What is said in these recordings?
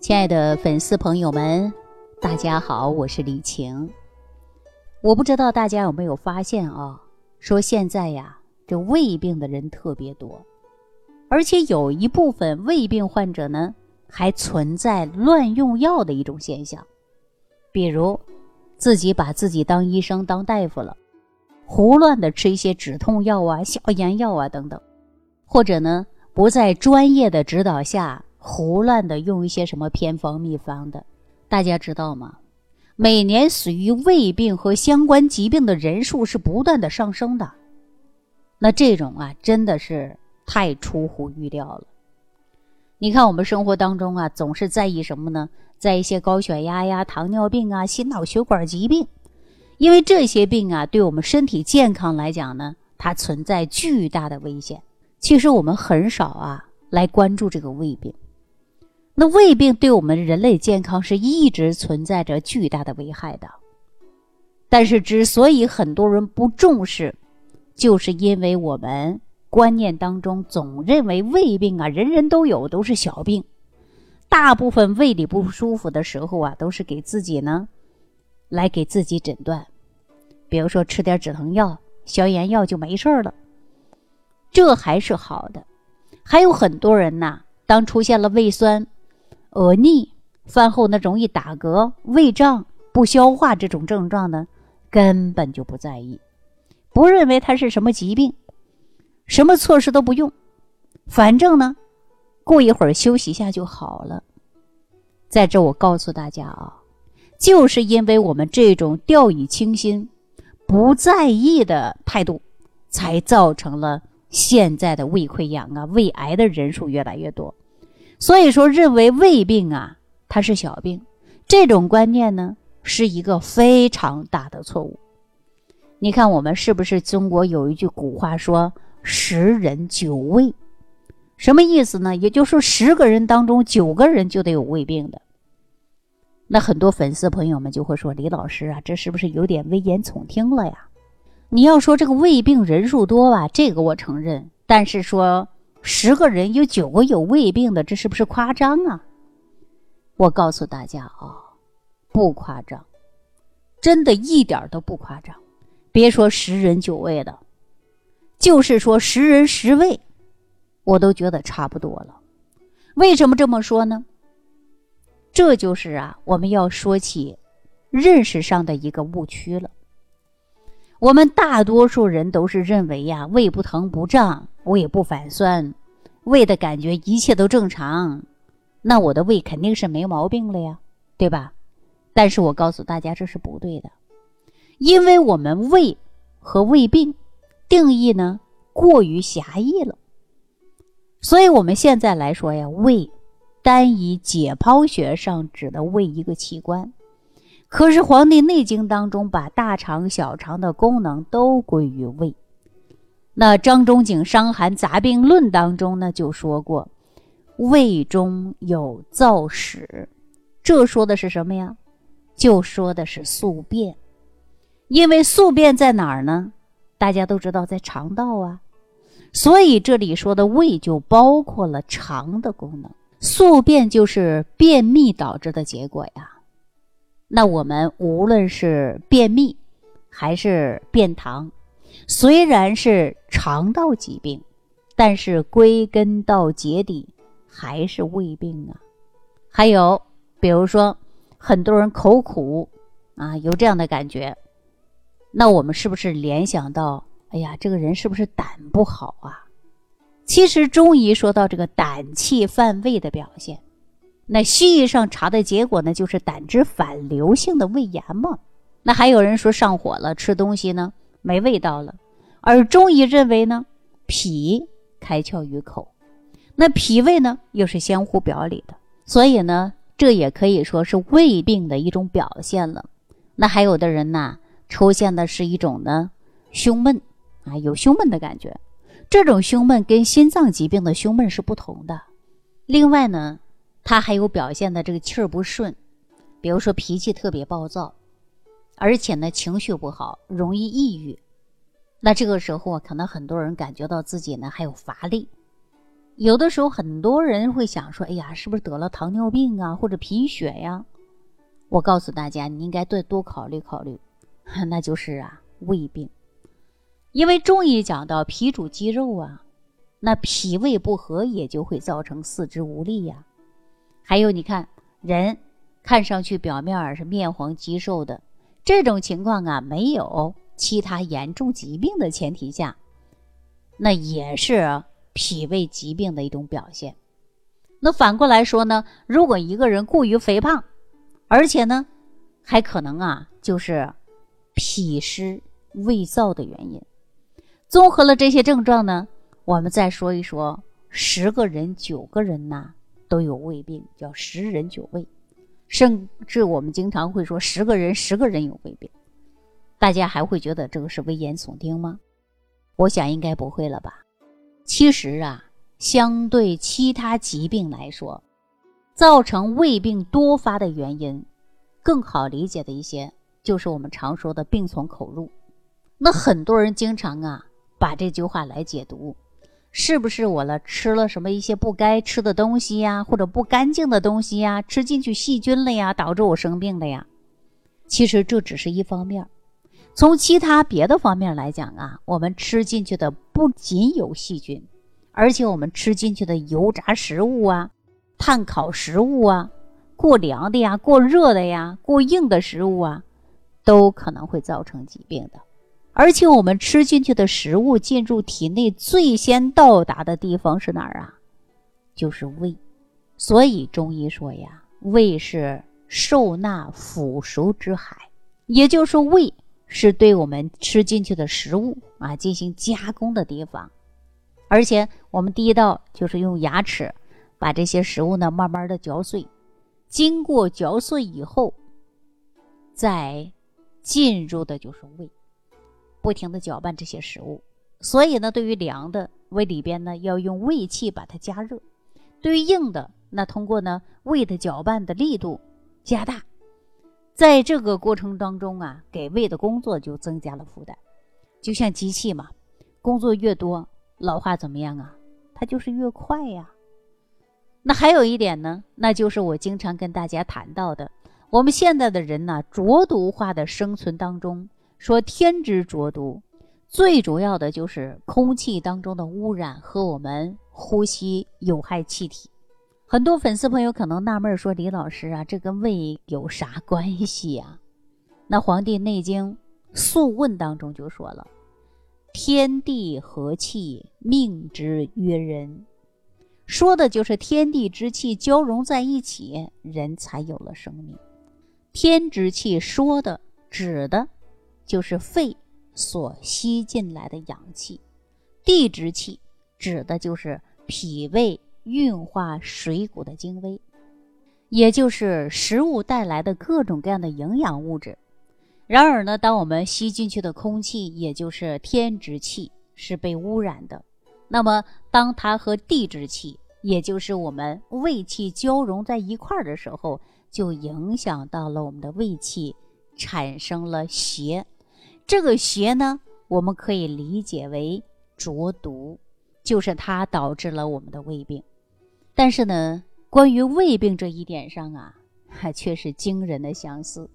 亲爱的粉丝朋友们，大家好，我是李晴。我不知道大家有没有发现啊？说现在呀，这胃病的人特别多，而且有一部分胃病患者呢，还存在乱用药的一种现象。比如，自己把自己当医生、当大夫了，胡乱的吃一些止痛药啊、消炎药啊等等，或者呢，不在专业的指导下。胡乱的用一些什么偏方秘方的，大家知道吗？每年死于胃病和相关疾病的人数是不断的上升的。那这种啊，真的是太出乎预料了。你看我们生活当中啊，总是在意什么呢？在一些高血压呀、糖尿病啊、心脑血管疾病，因为这些病啊，对我们身体健康来讲呢，它存在巨大的危险。其实我们很少啊来关注这个胃病。那胃病对我们人类健康是一直存在着巨大的危害的，但是之所以很多人不重视，就是因为我们观念当中总认为胃病啊人人都有，都是小病，大部分胃里不舒服的时候啊，都是给自己呢来给自己诊断，比如说吃点止疼药、消炎药就没事了，这还是好的。还有很多人呐，当出现了胃酸。恶逆，饭后呢容易打嗝、胃胀、不消化这种症状呢，根本就不在意，不认为它是什么疾病，什么措施都不用，反正呢，过一会儿休息一下就好了。在这，我告诉大家啊，就是因为我们这种掉以轻心、不在意的态度，才造成了现在的胃溃疡啊、胃癌的人数越来越多。所以说，认为胃病啊，它是小病，这种观念呢，是一个非常大的错误。你看，我们是不是中国有一句古话说“十人九胃”，什么意思呢？也就是说，十个人当中九个人就得有胃病的。那很多粉丝朋友们就会说：“李老师啊，这是不是有点危言耸听了呀？”你要说这个胃病人数多吧，这个我承认，但是说。十个人有九个有胃病的，这是不是夸张啊？我告诉大家啊，不夸张，真的一点都不夸张。别说十人九胃的，就是说十人十胃，我都觉得差不多了。为什么这么说呢？这就是啊，我们要说起认识上的一个误区了。我们大多数人都是认为呀，胃不疼不胀，胃不反酸，胃的感觉一切都正常，那我的胃肯定是没毛病了呀，对吧？但是我告诉大家，这是不对的，因为我们胃和胃病定义呢过于狭义了，所以我们现在来说呀，胃单以解剖学上指的胃一个器官。可是《黄帝内经》当中把大肠、小肠的功能都归于胃。那张仲景《伤寒杂病论》当中呢就说过，胃中有燥屎，这说的是什么呀？就说的是宿便。因为宿便在哪儿呢？大家都知道在肠道啊，所以这里说的胃就包括了肠的功能。宿便就是便秘导致的结果呀。那我们无论是便秘，还是便溏，虽然是肠道疾病，但是归根到结底还是胃病啊。还有，比如说很多人口苦啊，有这样的感觉，那我们是不是联想到，哎呀，这个人是不是胆不好啊？其实中医说到这个胆气犯胃的表现。那西医上查的结果呢，就是胆汁反流性的胃炎嘛。那还有人说上火了，吃东西呢没味道了，而中医认为呢，脾开窍于口，那脾胃呢又是相互表里的，所以呢，这也可以说是胃病的一种表现了。那还有的人呢，出现的是一种呢胸闷啊，有胸闷的感觉，这种胸闷跟心脏疾病的胸闷是不同的。另外呢。他还有表现的这个气儿不顺，比如说脾气特别暴躁，而且呢情绪不好，容易抑郁。那这个时候啊，可能很多人感觉到自己呢还有乏力。有的时候很多人会想说：“哎呀，是不是得了糖尿病啊，或者贫血呀？”我告诉大家，你应该多多考虑考虑，那就是啊胃病。因为中医讲到脾主肌肉啊，那脾胃不和也就会造成四肢无力呀。还有你看人看上去表面是面黄肌瘦的，这种情况啊，没有其他严重疾病的前提下，那也是。脾胃疾病的一种表现。那反过来说呢？如果一个人过于肥胖，而且呢，还可能啊，就是脾湿胃燥的原因。综合了这些症状呢，我们再说一说，十个人九个人呐都有胃病，叫十人九胃。甚至我们经常会说，十个人十个人有胃病。大家还会觉得这个是危言耸听吗？我想应该不会了吧。其实啊，相对其他疾病来说，造成胃病多发的原因，更好理解的一些，就是我们常说的“病从口入”。那很多人经常啊，把这句话来解读，是不是我了吃了什么一些不该吃的东西呀，或者不干净的东西呀，吃进去细菌了呀，导致我生病了呀？其实这只是一方面。从其他别的方面来讲啊，我们吃进去的不仅有细菌，而且我们吃进去的油炸食物啊、碳烤食物啊、过凉的呀、过热的呀、过硬的食物啊，都可能会造成疾病的。而且我们吃进去的食物进入体内最先到达的地方是哪儿啊？就是胃。所以中医说呀，胃是受纳腐熟之海，也就是胃。是对我们吃进去的食物啊进行加工的地方，而且我们第一道就是用牙齿把这些食物呢慢慢的嚼碎，经过嚼碎以后，再进入的就是胃，不停的搅拌这些食物。所以呢，对于凉的胃里边呢，要用胃气把它加热；对于硬的，那通过呢胃的搅拌的力度加大。在这个过程当中啊，给胃的工作就增加了负担，就像机器嘛，工作越多，老化怎么样啊？它就是越快呀。那还有一点呢，那就是我经常跟大家谈到的，我们现在的人呢，浊毒化的生存当中，说天之浊毒，最主要的就是空气当中的污染和我们呼吸有害气体。很多粉丝朋友可能纳闷说：“李老师啊，这跟胃有啥关系呀？”那《黄帝内经·素问》当中就说了：“天地和气，命之曰人。”说的就是天地之气交融在一起，人才有了生命。天之气说的指的，就是肺所吸进来的氧气；地之气指的就是脾胃。运化水谷的精微，也就是食物带来的各种各样的营养物质。然而呢，当我们吸进去的空气，也就是天之气，是被污染的。那么，当它和地之气，也就是我们胃气交融在一块儿的时候，就影响到了我们的胃气，产生了邪。这个邪呢，我们可以理解为浊毒，就是它导致了我们的胃病。但是呢，关于胃病这一点上啊，还 却是惊人的相似。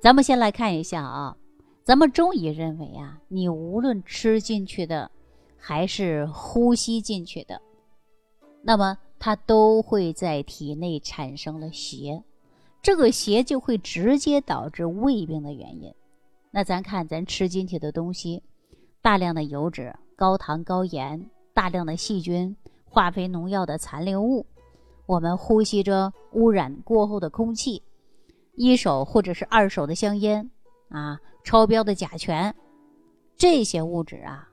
咱们先来看一下啊，咱们中医认为啊，你无论吃进去的，还是呼吸进去的，那么它都会在体内产生了邪，这个邪就会直接导致胃病的原因。那咱看咱吃进去的东西，大量的油脂、高糖、高盐，大量的细菌。化肥、农药的残留物，我们呼吸着污染过后的空气，一手或者是二手的香烟啊，超标的甲醛，这些物质啊，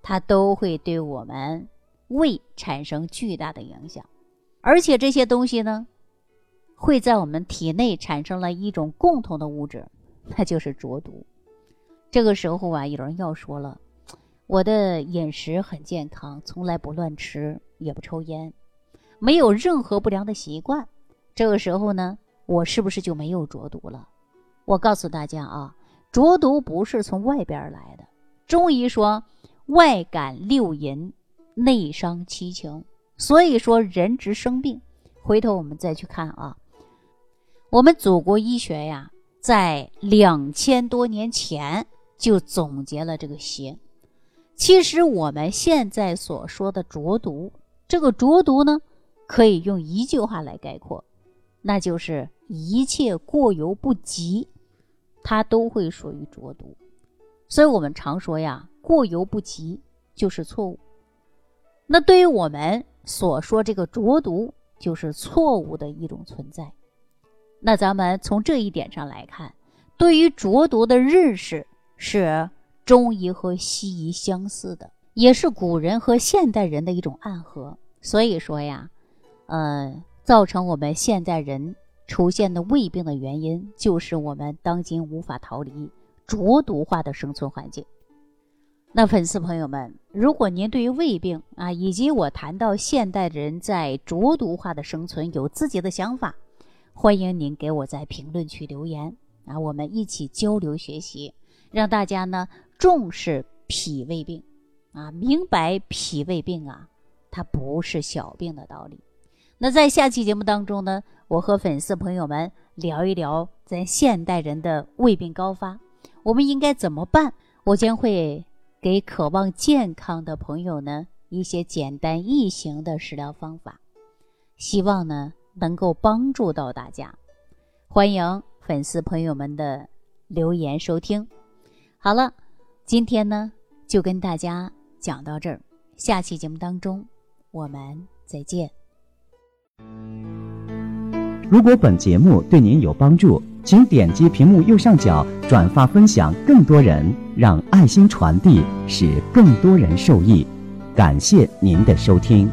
它都会对我们胃产生巨大的影响。而且这些东西呢，会在我们体内产生了一种共同的物质，那就是浊毒。这个时候啊，有人要说了。我的饮食很健康，从来不乱吃，也不抽烟，没有任何不良的习惯。这个时候呢，我是不是就没有浊毒了？我告诉大家啊，浊毒不是从外边来的。中医说，外感六淫，内伤七情。所以说，人之生病，回头我们再去看啊，我们祖国医学呀，在两千多年前就总结了这个邪。其实我们现在所说的浊毒，这个浊毒呢，可以用一句话来概括，那就是一切过犹不及，它都会属于浊毒。所以我们常说呀，过犹不及就是错误。那对于我们所说这个浊毒，就是错误的一种存在。那咱们从这一点上来看，对于浊毒的认识是。中医和西医相似的，也是古人和现代人的一种暗合。所以说呀，呃，造成我们现代人出现的胃病的原因，就是我们当今无法逃离浊毒化的生存环境。那粉丝朋友们，如果您对于胃病啊，以及我谈到现代人在浊毒化的生存有自己的想法，欢迎您给我在评论区留言啊，我们一起交流学习，让大家呢。重视脾胃病，啊，明白脾胃病啊，它不是小病的道理。那在下期节目当中呢，我和粉丝朋友们聊一聊，咱现代人的胃病高发，我们应该怎么办？我将会给渴望健康的朋友呢一些简单易行的食疗方法，希望呢能够帮助到大家。欢迎粉丝朋友们的留言收听。好了。今天呢，就跟大家讲到这儿。下期节目当中，我们再见。如果本节目对您有帮助，请点击屏幕右上角转发分享，更多人让爱心传递，使更多人受益。感谢您的收听。